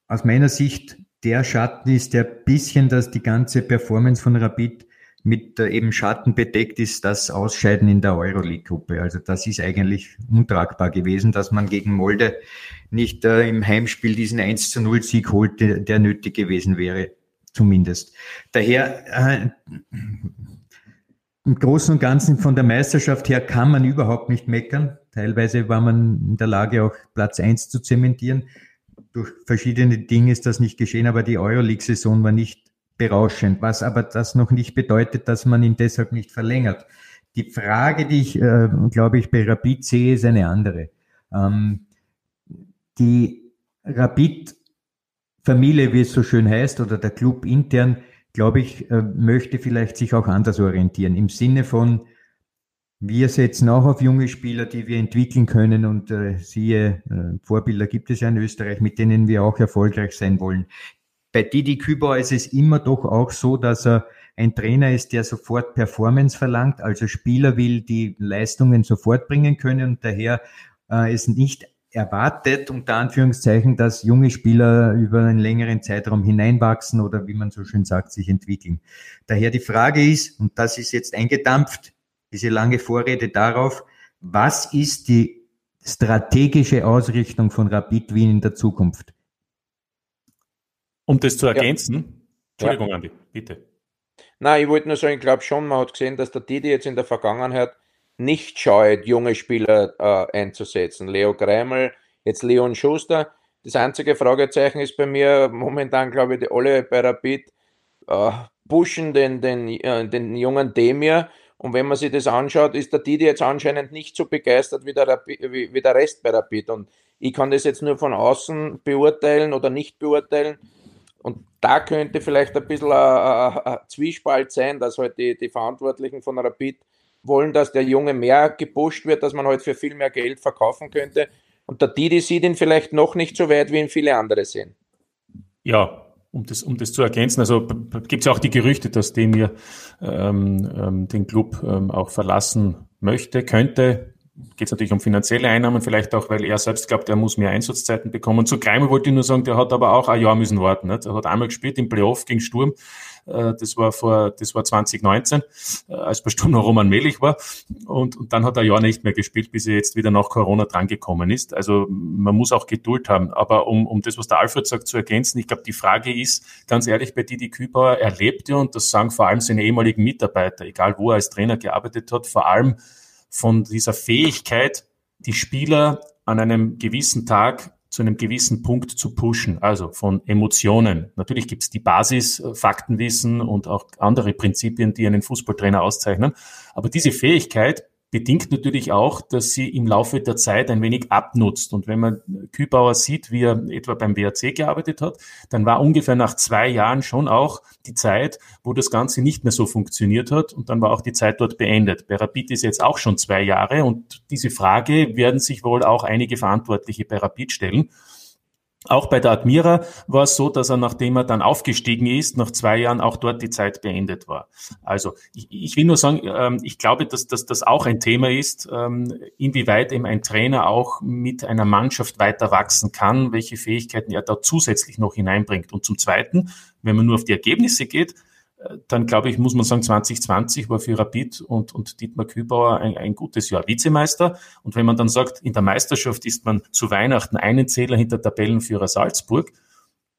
aus meiner Sicht der Schatten ist, der bisschen, dass die ganze Performance von Rapid mit äh, eben Schatten bedeckt ist, das Ausscheiden in der Euroleague-Gruppe. Also das ist eigentlich untragbar gewesen, dass man gegen Molde nicht äh, im Heimspiel diesen 1 zu 0 Sieg holt, der, der nötig gewesen wäre, zumindest. Daher, äh, im Großen und Ganzen von der Meisterschaft her kann man überhaupt nicht meckern. Teilweise war man in der Lage, auch Platz 1 zu zementieren. Durch verschiedene Dinge ist das nicht geschehen, aber die Euroleague-Saison war nicht berauschend, was aber das noch nicht bedeutet, dass man ihn deshalb nicht verlängert. Die Frage, die ich, äh, glaube ich, bei Rapid sehe, ist eine andere. Ähm, die Rapid-Familie, wie es so schön heißt, oder der Club intern, glaube ich, äh, möchte vielleicht sich auch anders orientieren. Im Sinne von, wir setzen auch auf junge Spieler, die wir entwickeln können und äh, siehe, äh, Vorbilder gibt es ja in Österreich, mit denen wir auch erfolgreich sein wollen. Bei Didi Kübauer ist es immer doch auch so, dass er ein Trainer ist, der sofort Performance verlangt, also Spieler will, die Leistungen sofort bringen können und daher äh, es nicht erwartet, unter Anführungszeichen, dass junge Spieler über einen längeren Zeitraum hineinwachsen oder wie man so schön sagt, sich entwickeln. Daher die Frage ist, und das ist jetzt eingedampft, diese lange Vorrede darauf, was ist die strategische Ausrichtung von Rapid Wien in der Zukunft? Um das zu ergänzen, ja. Entschuldigung, ja. Andi, bitte. Nein, ich wollte nur sagen, ich glaube schon, man hat gesehen, dass der Didi jetzt in der Vergangenheit nicht scheut, junge Spieler äh, einzusetzen. Leo Greimel, jetzt Leon Schuster. Das einzige Fragezeichen ist bei mir momentan, glaube ich, die alle bei Rapid äh, pushen den, den, äh, den jungen Demir. Und wenn man sich das anschaut, ist der Didi jetzt anscheinend nicht so begeistert wie der, Rapid, wie, wie der Rest bei Rapid. Und ich kann das jetzt nur von außen beurteilen oder nicht beurteilen. Und da könnte vielleicht ein bisschen ein, ein, ein Zwiespalt sein, dass halt die, die Verantwortlichen von Rapid wollen, dass der Junge mehr gepusht wird, dass man halt für viel mehr Geld verkaufen könnte. Und der Didi sieht ihn vielleicht noch nicht so weit, wie ihn viele andere sehen. Ja, um das, um das zu ergänzen, also gibt es auch die Gerüchte, dass Demir ähm, ähm, den Club ähm, auch verlassen möchte, könnte geht es natürlich um finanzielle Einnahmen, vielleicht auch, weil er selbst glaubt, er muss mehr Einsatzzeiten bekommen. Zu Kreimer wollte ich nur sagen, der hat aber auch ein Jahr müssen warten. Nicht? Er hat einmal gespielt im Playoff gegen Sturm. Äh, das war vor, das war 2019, äh, als bei Sturm noch Roman Melich war. Und, und dann hat er ein Jahr nicht mehr gespielt, bis er jetzt wieder nach Corona drangekommen ist. Also man muss auch Geduld haben. Aber um, um das, was der Alfred sagt, zu ergänzen, ich glaube, die Frage ist, ganz ehrlich, bei Didi Kübauer, er lebt ja, und das sagen vor allem seine ehemaligen Mitarbeiter, egal wo er als Trainer gearbeitet hat, vor allem von dieser Fähigkeit, die Spieler an einem gewissen Tag zu einem gewissen Punkt zu pushen, also von Emotionen. Natürlich gibt es die Basis, äh, Faktenwissen und auch andere Prinzipien, die einen Fußballtrainer auszeichnen. Aber diese Fähigkeit, bedingt natürlich auch, dass sie im Laufe der Zeit ein wenig abnutzt. Und wenn man Kübauer sieht, wie er etwa beim WRC gearbeitet hat, dann war ungefähr nach zwei Jahren schon auch die Zeit, wo das Ganze nicht mehr so funktioniert hat. Und dann war auch die Zeit dort beendet. Bei Rapid ist jetzt auch schon zwei Jahre und diese Frage werden sich wohl auch einige Verantwortliche bei Rapid stellen. Auch bei der Admira war es so, dass er, nachdem er dann aufgestiegen ist, nach zwei Jahren auch dort die Zeit beendet war. Also ich, ich will nur sagen, ähm, ich glaube, dass, dass das auch ein Thema ist, ähm, inwieweit eben ein Trainer auch mit einer Mannschaft weiter wachsen kann, welche Fähigkeiten er da zusätzlich noch hineinbringt. Und zum Zweiten, wenn man nur auf die Ergebnisse geht, dann glaube ich, muss man sagen, 2020 war für Rapid und, und Dietmar Kübauer ein, ein gutes Jahr Vizemeister. Und wenn man dann sagt, in der Meisterschaft ist man zu Weihnachten einen Zähler hinter Tabellenführer Salzburg,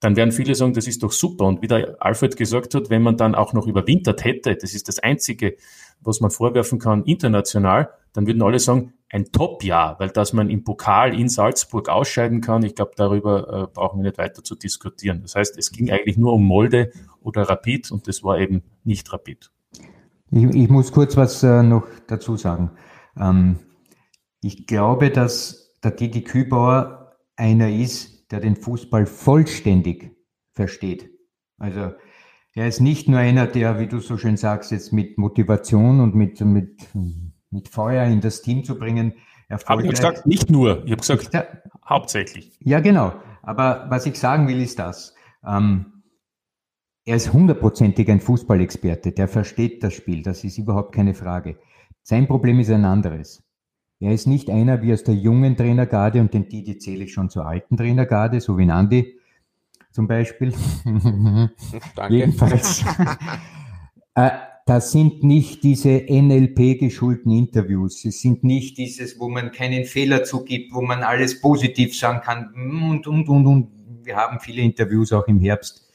dann werden viele sagen, das ist doch super. Und wie der Alfred gesagt hat, wenn man dann auch noch überwintert hätte, das ist das Einzige, was man vorwerfen kann, international, dann würden alle sagen, ein Top-Jahr, weil dass man im Pokal in Salzburg ausscheiden kann, ich glaube, darüber äh, brauchen wir nicht weiter zu diskutieren. Das heißt, es ging eigentlich nur um Molde oder Rapid und das war eben nicht Rapid. Ich, ich muss kurz was äh, noch dazu sagen. Ähm, ich glaube, dass der Didi Kübauer einer ist, der den Fußball vollständig versteht. Also er ist nicht nur einer, der, wie du so schön sagst, jetzt mit Motivation und mit, mit mit Feuer in das Team zu bringen. Habe ich gesagt, nicht nur, ich habe gesagt, ja, hauptsächlich. Ja, genau. Aber was ich sagen will, ist das. Ähm, er ist hundertprozentig ein Fußballexperte, der versteht das Spiel, das ist überhaupt keine Frage. Sein Problem ist ein anderes. Er ist nicht einer wie aus der jungen Trainergarde und den Didi zähle ich schon zur alten Trainergarde, so wie Nandi zum Beispiel. Danke. Jedenfalls. äh, das sind nicht diese NLP-geschulten Interviews. Es sind nicht dieses, wo man keinen Fehler zugibt, wo man alles positiv sagen kann und, und, und, und. Wir haben viele Interviews auch im Herbst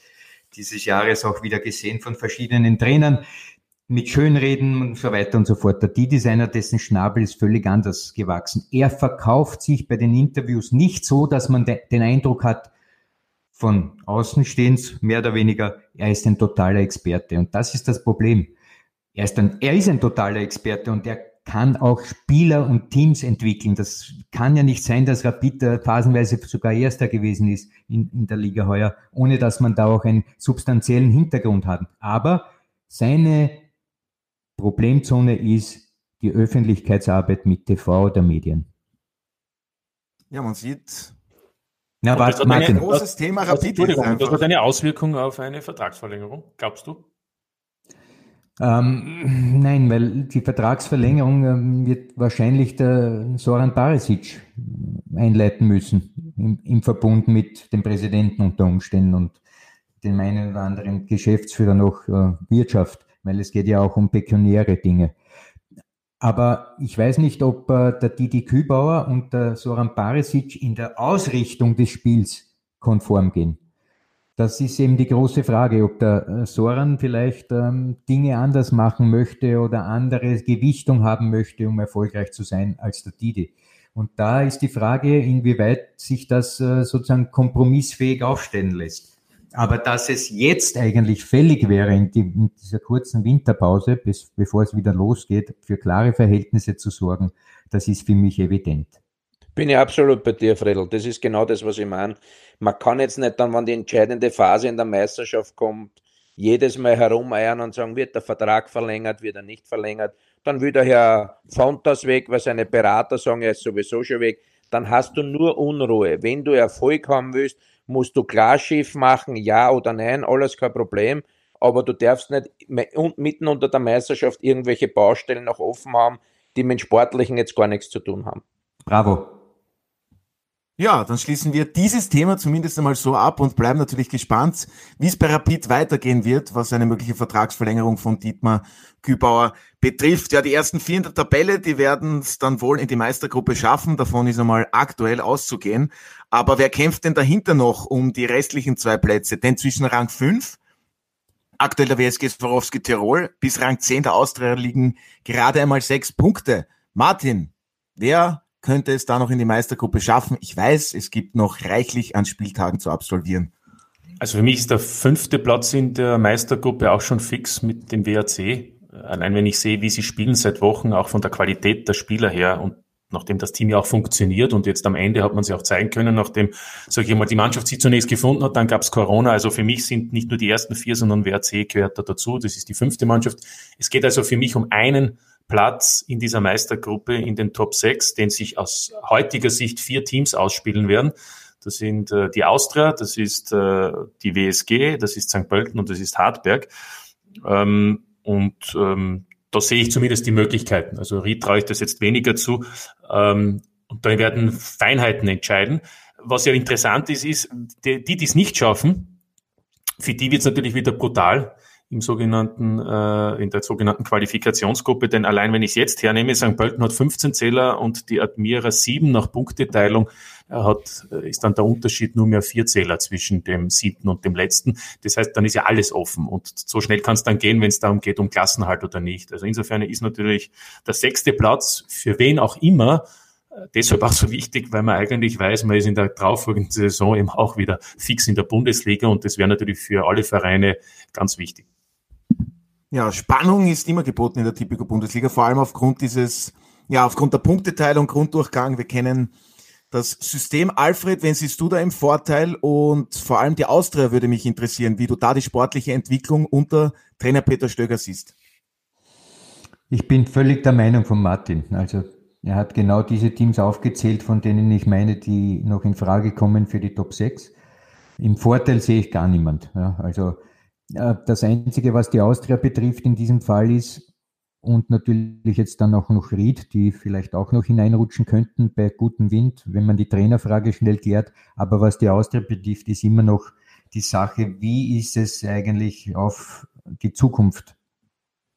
dieses Jahres auch wieder gesehen von verschiedenen Trainern mit Schönreden und so weiter und so fort. Der D-Designer, dessen Schnabel ist völlig anders gewachsen. Er verkauft sich bei den Interviews nicht so, dass man de den Eindruck hat, von Außenstehens mehr oder weniger, er ist ein totaler Experte. Und das ist das Problem. Er ist ein, er ist ein totaler Experte und er kann auch Spieler und Teams entwickeln. Das kann ja nicht sein, dass Rapid phasenweise sogar Erster gewesen ist in, in der Liga heuer, ohne dass man da auch einen substanziellen Hintergrund hat. Aber seine Problemzone ist die Öffentlichkeitsarbeit mit TV oder Medien. Ja, man sieht. Na, warte, das Martin. ein großes Thema Rapid. Entschuldigung, das hat eine Auswirkung auf eine Vertragsverlängerung, glaubst du? Ähm, nein, weil die Vertragsverlängerung ähm, wird wahrscheinlich der Soran Barisic einleiten müssen, im, im, Verbund mit dem Präsidenten unter Umständen und dem einen oder anderen Geschäftsführer noch äh, Wirtschaft, weil es geht ja auch um pekuniäre Dinge. Aber ich weiß nicht, ob äh, der Didi Kübauer und der Soran Barisic in der Ausrichtung des Spiels konform gehen. Das ist eben die große Frage, ob der äh, Soran vielleicht ähm, Dinge anders machen möchte oder andere Gewichtung haben möchte, um erfolgreich zu sein als der Didi. Und da ist die Frage, inwieweit sich das äh, sozusagen kompromissfähig aufstellen lässt. Aber dass es jetzt eigentlich fällig wäre, in, die, in dieser kurzen Winterpause, bis, bevor es wieder losgeht, für klare Verhältnisse zu sorgen, das ist für mich evident. Bin ich absolut bei dir, Fredel. Das ist genau das, was ich meine. Man kann jetzt nicht dann, wenn die entscheidende Phase in der Meisterschaft kommt, jedes Mal herumeiern und sagen, wird der Vertrag verlängert, wird er nicht verlängert. Dann will der Herr Fontas weg, weil seine Berater sagen, er ist sowieso schon weg. Dann hast du nur Unruhe. Wenn du Erfolg haben willst, musst du Klarschiff machen, ja oder nein, alles kein Problem. Aber du darfst nicht mitten unter der Meisterschaft irgendwelche Baustellen noch offen haben, die mit Sportlichen jetzt gar nichts zu tun haben. Bravo. Ja, dann schließen wir dieses Thema zumindest einmal so ab und bleiben natürlich gespannt, wie es bei Rapid weitergehen wird, was eine mögliche Vertragsverlängerung von Dietmar Kübauer betrifft. Ja, die ersten vier in der Tabelle, die werden es dann wohl in die Meistergruppe schaffen. Davon ist einmal aktuell auszugehen. Aber wer kämpft denn dahinter noch um die restlichen zwei Plätze? Denn zwischen Rang 5, aktuell der WSG Swarovski Tirol, bis Rang 10 der Austria liegen gerade einmal sechs Punkte. Martin, wer könnte es da noch in die Meistergruppe schaffen. Ich weiß, es gibt noch reichlich an Spieltagen zu absolvieren. Also für mich ist der fünfte Platz in der Meistergruppe auch schon fix mit dem WAC. Allein wenn ich sehe, wie sie spielen seit Wochen, auch von der Qualität der Spieler her und nachdem das Team ja auch funktioniert und jetzt am Ende hat man sie auch zeigen können, nachdem, sage ich mal, die Mannschaft sie zunächst gefunden hat, dann gab es Corona. Also für mich sind nicht nur die ersten vier, sondern WRC gehört da dazu. Das ist die fünfte Mannschaft. Es geht also für mich um einen Platz in dieser Meistergruppe in den Top 6, den sich aus heutiger Sicht vier Teams ausspielen werden. Das sind äh, die Austria, das ist äh, die WSG, das ist St. Pölten und das ist Hartberg. Ähm, und ähm, da sehe ich zumindest die Möglichkeiten. Also Ried traue ich das jetzt weniger zu. Ähm, und da werden Feinheiten entscheiden. Was ja interessant ist, ist, die, die es nicht schaffen, für die wird es natürlich wieder brutal im sogenannten, äh, in der sogenannten Qualifikationsgruppe, denn allein wenn ich es jetzt hernehme, St. Pölten hat 15 Zähler und die Admira 7 nach Punkteteilung hat, äh, ist dann der Unterschied nur mehr vier Zähler zwischen dem siebten und dem letzten. Das heißt, dann ist ja alles offen und so schnell kann es dann gehen, wenn es darum geht, um Klassenhalt oder nicht. Also insofern ist natürlich der sechste Platz für wen auch immer äh, deshalb auch so wichtig, weil man eigentlich weiß, man ist in der darauffolgenden Saison eben auch wieder fix in der Bundesliga und das wäre natürlich für alle Vereine ganz wichtig. Ja, Spannung ist immer geboten in der Tipico Bundesliga, vor allem aufgrund dieses, ja, aufgrund der Punkteteilung, Grunddurchgang. Wir kennen das System. Alfred, wenn siehst du da im Vorteil und vor allem die Austria würde mich interessieren, wie du da die sportliche Entwicklung unter Trainer Peter Stöger siehst. Ich bin völlig der Meinung von Martin. Also er hat genau diese Teams aufgezählt, von denen ich meine, die noch in Frage kommen für die Top 6. Im Vorteil sehe ich gar niemand. Ja, also das Einzige, was die Austria betrifft in diesem Fall ist, und natürlich jetzt dann auch noch Ried, die vielleicht auch noch hineinrutschen könnten bei gutem Wind, wenn man die Trainerfrage schnell klärt. Aber was die Austria betrifft, ist immer noch die Sache, wie ist es eigentlich auf die Zukunft?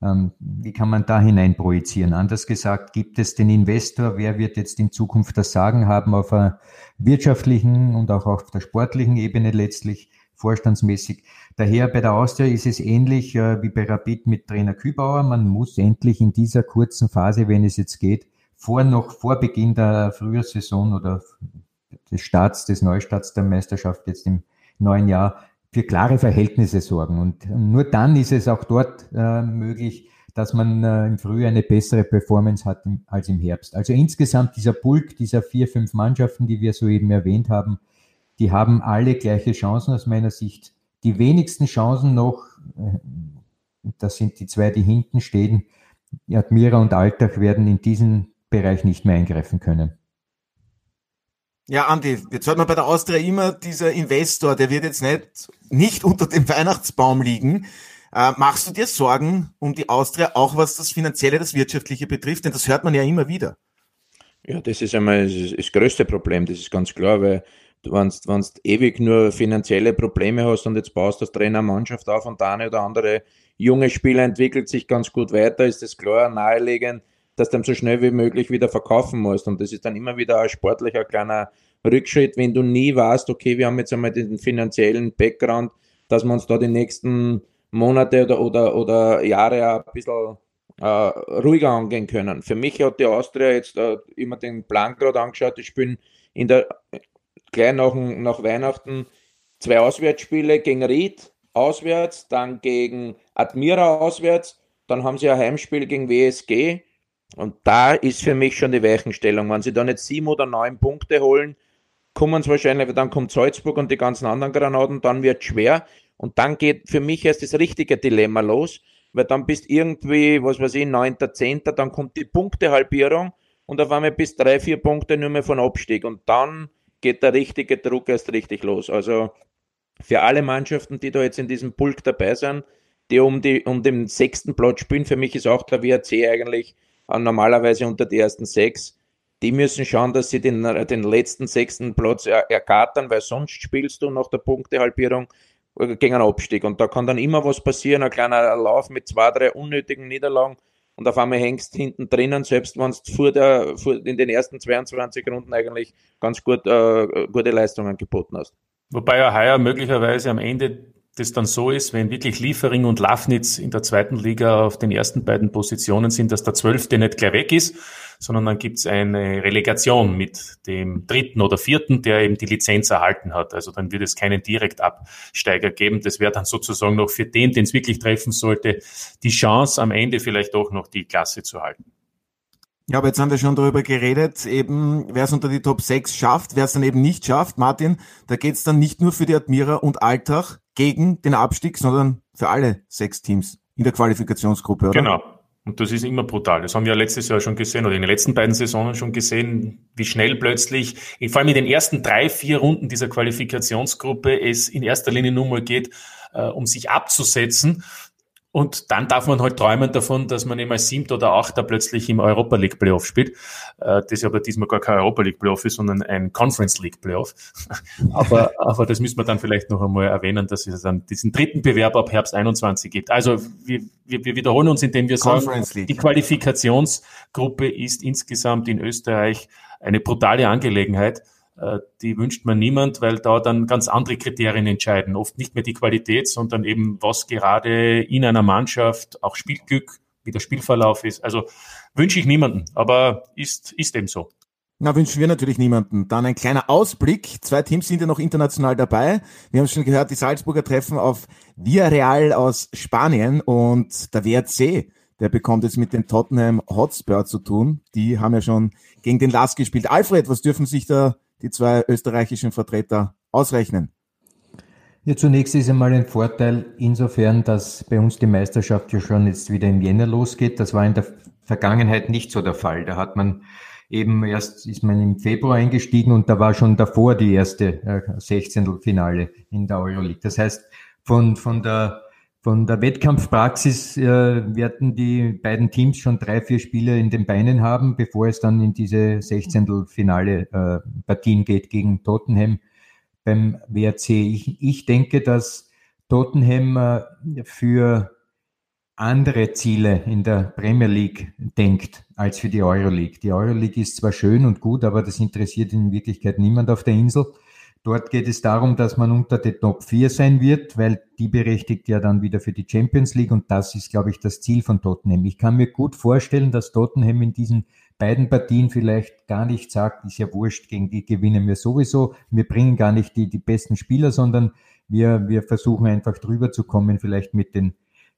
Ähm, wie kann man da hinein projizieren? Anders gesagt, gibt es den Investor? Wer wird jetzt in Zukunft das Sagen haben auf einer wirtschaftlichen und auch auf der sportlichen Ebene letztlich? Vorstandsmäßig. Daher bei der Austria ist es ähnlich äh, wie bei Rapid mit Trainer Kübauer. Man muss endlich in dieser kurzen Phase, wenn es jetzt geht, vor noch vor Beginn der Frühjahrssaison oder des Starts, des Neustarts der Meisterschaft jetzt im neuen Jahr für klare Verhältnisse sorgen. Und nur dann ist es auch dort äh, möglich, dass man äh, im Frühjahr eine bessere Performance hat im, als im Herbst. Also insgesamt dieser Bulk dieser vier, fünf Mannschaften, die wir soeben erwähnt haben, die haben alle gleiche Chancen aus meiner Sicht. Die wenigsten Chancen noch, äh, das sind die zwei, die hinten stehen, Admira und Alltag werden in diesen Bereich nicht mehr eingreifen können. Ja, Andi, jetzt hört man bei der Austria immer, dieser Investor, der wird jetzt nicht, nicht unter dem Weihnachtsbaum liegen. Äh, machst du dir Sorgen um die Austria, auch was das Finanzielle, das Wirtschaftliche betrifft? Denn das hört man ja immer wieder. Ja, das ist einmal das, das größte Problem, das ist ganz klar, weil wenn du ewig nur finanzielle Probleme hast und jetzt baust das Trainer Mannschaft auf und der eine oder andere junge Spieler entwickelt sich ganz gut weiter, ist es klar naheliegend, dass du dann so schnell wie möglich wieder verkaufen musst. Und das ist dann immer wieder ein sportlicher kleiner Rückschritt, wenn du nie weißt, okay, wir haben jetzt einmal den finanziellen Background, dass wir uns da die nächsten Monate oder, oder, oder Jahre ein bisschen äh, ruhiger angehen können. Für mich hat die Austria jetzt äh, immer den Plan gerade angeschaut, ich bin in der gleich nach, nach Weihnachten zwei Auswärtsspiele gegen Ried auswärts, dann gegen Admira auswärts, dann haben sie ein Heimspiel gegen WSG und da ist für mich schon die Weichenstellung. Wenn sie da nicht sieben oder neun Punkte holen, kommen sie wahrscheinlich, dann kommt Salzburg und die ganzen anderen Granaten, dann wird schwer und dann geht für mich erst das richtige Dilemma los, weil dann bist irgendwie, was weiß ich, 9., 10., dann kommt die Punktehalbierung und auf einmal bis drei, vier Punkte nur mehr von Abstieg und dann geht der richtige Druck erst richtig los. Also für alle Mannschaften, die da jetzt in diesem Pulk dabei sind, die um, die, um den sechsten Platz spielen, für mich ist auch der WRC eigentlich normalerweise unter die ersten sechs. Die müssen schauen, dass sie den, den letzten sechsten Platz er, ergatern, weil sonst spielst du nach der Punktehalbierung gegen einen Abstieg. Und da kann dann immer was passieren, ein kleiner Lauf mit zwei, drei unnötigen Niederlagen und auf einmal hängst hinten drinnen, selbst wenn du vor der, vor, in den ersten 22 Runden eigentlich ganz gut, äh, gute Leistungen geboten hast. Wobei ja heuer möglicherweise am Ende das dann so ist, wenn wirklich Liefering und Lafnitz in der zweiten Liga auf den ersten beiden Positionen sind, dass der Zwölfte nicht gleich weg ist, sondern dann gibt es eine Relegation mit dem dritten oder vierten, der eben die Lizenz erhalten hat. Also dann wird es keinen Direktabsteiger geben. Das wäre dann sozusagen noch für den, den es wirklich treffen sollte, die Chance, am Ende vielleicht auch noch die Klasse zu halten. Ja, aber jetzt haben wir schon darüber geredet, eben wer es unter die Top 6 schafft, wer es dann eben nicht schafft. Martin, da geht es dann nicht nur für die Admira und Alltag gegen den Abstieg, sondern für alle sechs Teams in der Qualifikationsgruppe, oder? Genau. Und das ist immer brutal. Das haben wir letztes Jahr schon gesehen oder in den letzten beiden Saisonen schon gesehen, wie schnell plötzlich, vor allem in den ersten drei, vier Runden dieser Qualifikationsgruppe es in erster Linie nur mal geht, äh, um sich abzusetzen. Und dann darf man halt träumen davon, dass man eben als Siebter oder Achter plötzlich im Europa League Playoff spielt. Äh, das aber diesmal gar kein Europa League Playoff ist, sondern ein Conference League Playoff. aber, aber das müssen wir dann vielleicht noch einmal erwähnen, dass es dann diesen dritten Bewerb ab Herbst 21 gibt. Also wir, wir, wir wiederholen uns, indem wir sagen, die Qualifikationsgruppe ist insgesamt in Österreich eine brutale Angelegenheit. Äh, die wünscht man niemand, weil da dann ganz andere Kriterien entscheiden. Oft nicht mehr die Qualität, sondern eben, was gerade in einer Mannschaft, auch Spielglück, wie der Spielverlauf ist. Also wünsche ich niemanden, aber ist, ist eben so. Na, wünschen wir natürlich niemanden. Dann ein kleiner Ausblick. Zwei Teams sind ja noch international dabei. Wir haben schon gehört, die Salzburger treffen auf Villarreal aus Spanien und der WRC, der bekommt jetzt mit dem Tottenham Hotspur zu tun. Die haben ja schon gegen den Last gespielt. Alfred, was dürfen sich da die zwei österreichischen Vertreter ausrechnen? Ja, zunächst ist einmal ein Vorteil insofern, dass bei uns die Meisterschaft ja schon jetzt wieder im Jänner losgeht. Das war in der Vergangenheit nicht so der Fall. Da hat man eben erst, ist man im Februar eingestiegen und da war schon davor die erste äh, 16. Finale in der Euroleague. Das heißt, von, von der von der Wettkampfpraxis äh, werden die beiden Teams schon drei, vier Spiele in den Beinen haben, bevor es dann in diese 16. Finale äh, Partien geht gegen Tottenham beim WRC. Ich, ich denke, dass Tottenham äh, für andere Ziele in der Premier League denkt als für die Euroleague. Die Euroleague ist zwar schön und gut, aber das interessiert in Wirklichkeit niemand auf der Insel. Dort geht es darum, dass man unter den Top 4 sein wird, weil die berechtigt ja dann wieder für die Champions League und das ist, glaube ich, das Ziel von Tottenham. Ich kann mir gut vorstellen, dass Tottenham in diesen beiden Partien vielleicht gar nicht sagt, ist ja wurscht, gegen die gewinnen wir sowieso. Wir bringen gar nicht die, die besten Spieler, sondern wir, wir versuchen einfach drüber zu kommen, vielleicht mit den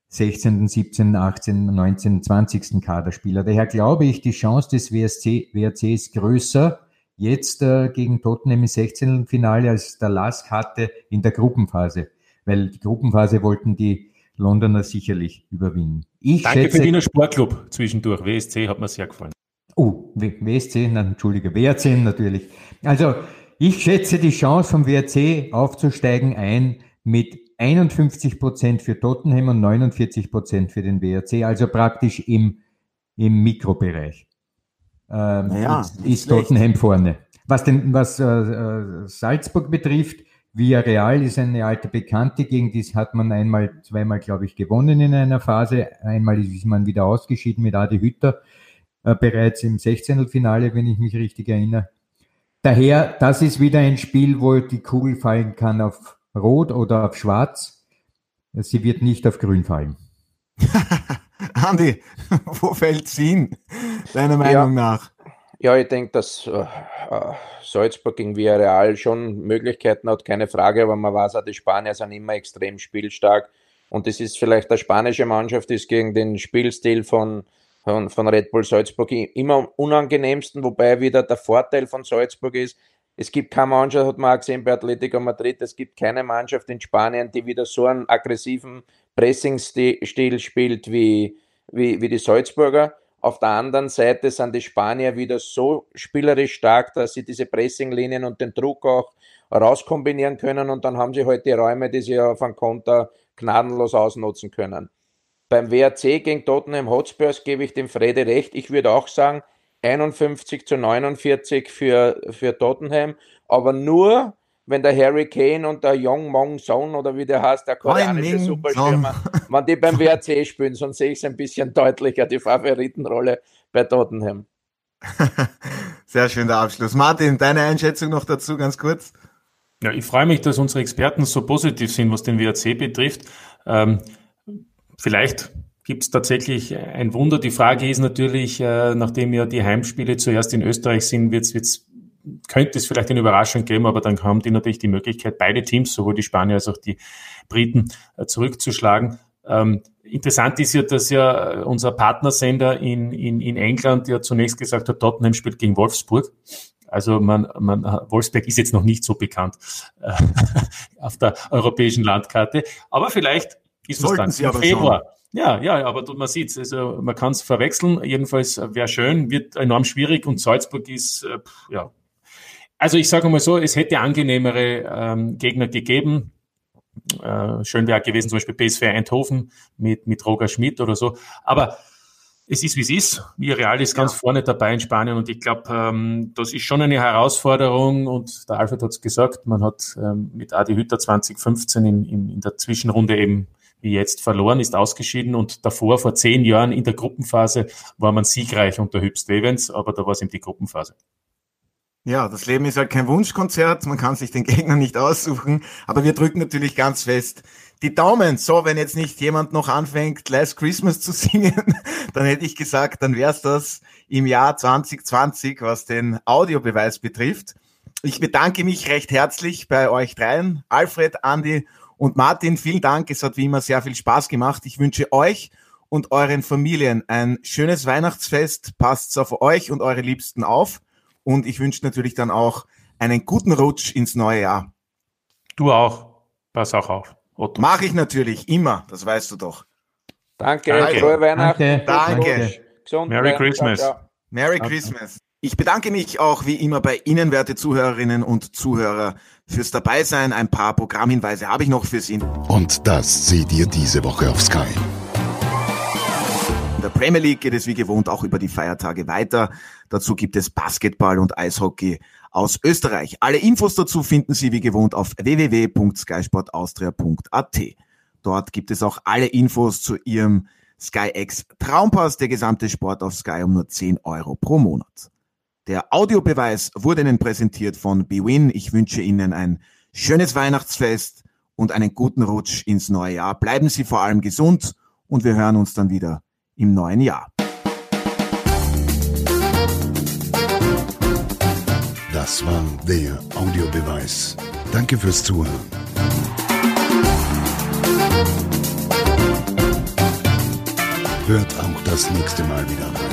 16., 17., 18., 19., 20. Kaderspieler. Daher glaube ich, die Chance des WSC, WRC ist größer jetzt äh, gegen Tottenham im 16. Finale als der Lask hatte in der Gruppenphase. Weil die Gruppenphase wollten die Londoner sicherlich überwinden. Ich Danke schätze, für Wiener Sportclub zwischendurch. WSC hat mir sehr gefallen. Oh, WSC, na, entschuldige, WRC natürlich. Also, ich schätze die Chance vom WRC aufzusteigen ein mit 51 Prozent für Tottenham und 49 Prozent für den WRC, also praktisch im, im Mikrobereich. Ähm, naja, ist, ist Tottenham vorne. Was, den, was äh, äh, Salzburg betrifft, Villarreal ist eine alte Bekannte, gegen die hat man einmal, zweimal, glaube ich, gewonnen in einer Phase. Einmal ist man wieder ausgeschieden mit Adi Hütter, äh, bereits im 16. Finale, wenn ich mich richtig erinnere. Daher, das ist wieder ein Spiel, wo die Kugel fallen kann auf rot oder auf schwarz. Sie wird nicht auf grün fallen. Andi, wo fällt sie hin, deiner Meinung ja, nach? Ja, ich denke, dass äh, äh, Salzburg gegen Villarreal schon Möglichkeiten hat, keine Frage, aber man weiß auch, die Spanier sind immer extrem spielstark. Und es ist vielleicht eine spanische Mannschaft, die ist gegen den Spielstil von, von, von Red Bull Salzburg immer am unangenehmsten, wobei wieder der Vorteil von Salzburg ist, es gibt keine Mannschaft, hat man auch gesehen bei Atletico Madrid, es gibt keine Mannschaft in Spanien, die wieder so einen aggressiven Pressingstil spielt wie, wie, wie die Salzburger. Auf der anderen Seite sind die Spanier wieder so spielerisch stark, dass sie diese Pressinglinien und den Druck auch rauskombinieren können und dann haben sie halt die Räume, die sie auf einen Konter gnadenlos ausnutzen können. Beim WRC gegen Tottenham Hotspurs gebe ich dem Frede recht. Ich würde auch sagen, 51 zu 49 für, für Tottenham, aber nur, wenn der Harry Kane und der Young Mong Son oder wie der heißt, der koreanische Superstürmer, wenn die beim WRC spielen, sonst sehe ich es ein bisschen deutlicher, die Favoritenrolle bei Tottenham. Sehr schöner Abschluss. Martin, deine Einschätzung noch dazu ganz kurz? Ja, ich freue mich, dass unsere Experten so positiv sind, was den WRC betrifft. Ähm, vielleicht gibt es tatsächlich ein Wunder. Die Frage ist natürlich, äh, nachdem ja die Heimspiele zuerst in Österreich sind, wird's, wird's, könnte es vielleicht eine Überraschung geben, aber dann haben die natürlich die Möglichkeit, beide Teams, sowohl die Spanier als auch die Briten, äh, zurückzuschlagen. Ähm, interessant ist ja, dass ja unser Partnersender in, in, in England ja zunächst gesagt hat, Tottenham spielt gegen Wolfsburg. Also man, man, Wolfsberg ist jetzt noch nicht so bekannt äh, auf der europäischen Landkarte, aber vielleicht ist es dann im Februar. Schon. Ja, ja, aber man sieht also man kann es verwechseln. Jedenfalls äh, wäre schön, wird enorm schwierig und Salzburg ist, äh, ja. Also ich sage mal so, es hätte angenehmere ähm, Gegner gegeben. Äh, schön wäre gewesen, zum Beispiel PSV Eindhoven mit, mit Roger Schmidt oder so. Aber es ist, wie es ist. Real ist ganz ja. vorne dabei in Spanien und ich glaube, ähm, das ist schon eine Herausforderung und der Alfred hat es gesagt, man hat ähm, mit Adi Hütter 2015 in, in, in der Zwischenrunde eben wie jetzt verloren, ist ausgeschieden und davor, vor zehn Jahren in der Gruppenphase, war man siegreich unter Hüb Stevens, aber da war es eben die Gruppenphase. Ja, das Leben ist halt kein Wunschkonzert, man kann sich den Gegner nicht aussuchen, aber wir drücken natürlich ganz fest die Daumen. So, wenn jetzt nicht jemand noch anfängt, Last Christmas zu singen, dann hätte ich gesagt, dann wär's das im Jahr 2020, was den Audiobeweis betrifft. Ich bedanke mich recht herzlich bei euch dreien, Alfred, Andy und Martin, vielen Dank. Es hat wie immer sehr viel Spaß gemacht. Ich wünsche euch und euren Familien ein schönes Weihnachtsfest. Passt auf euch und eure Liebsten auf. Und ich wünsche natürlich dann auch einen guten Rutsch ins neue Jahr. Du auch. Pass auch auf. Otto. Mach ich natürlich immer. Das weißt du doch. Danke. Danke. Frohe Weihnachten. Danke. Danke. Gesund Merry Christmas. Merry Christmas. Ich bedanke mich auch wie immer bei Ihnen, werte Zuhörerinnen und Zuhörer, fürs Dabeisein. Ein paar Programmhinweise habe ich noch für Sie. Und das seht ihr diese Woche auf Sky. Premier League geht es wie gewohnt auch über die Feiertage weiter. Dazu gibt es Basketball und Eishockey aus Österreich. Alle Infos dazu finden Sie wie gewohnt auf www.skysportaustria.at. Dort gibt es auch alle Infos zu Ihrem SkyX Traumpass, der gesamte Sport auf Sky um nur 10 Euro pro Monat. Der Audiobeweis wurde Ihnen präsentiert von BWin. Ich wünsche Ihnen ein schönes Weihnachtsfest und einen guten Rutsch ins neue Jahr. Bleiben Sie vor allem gesund und wir hören uns dann wieder im neuen Jahr. Das war der Audiobeweis. Danke fürs Zuhören. Hört auch das nächste Mal wieder rein.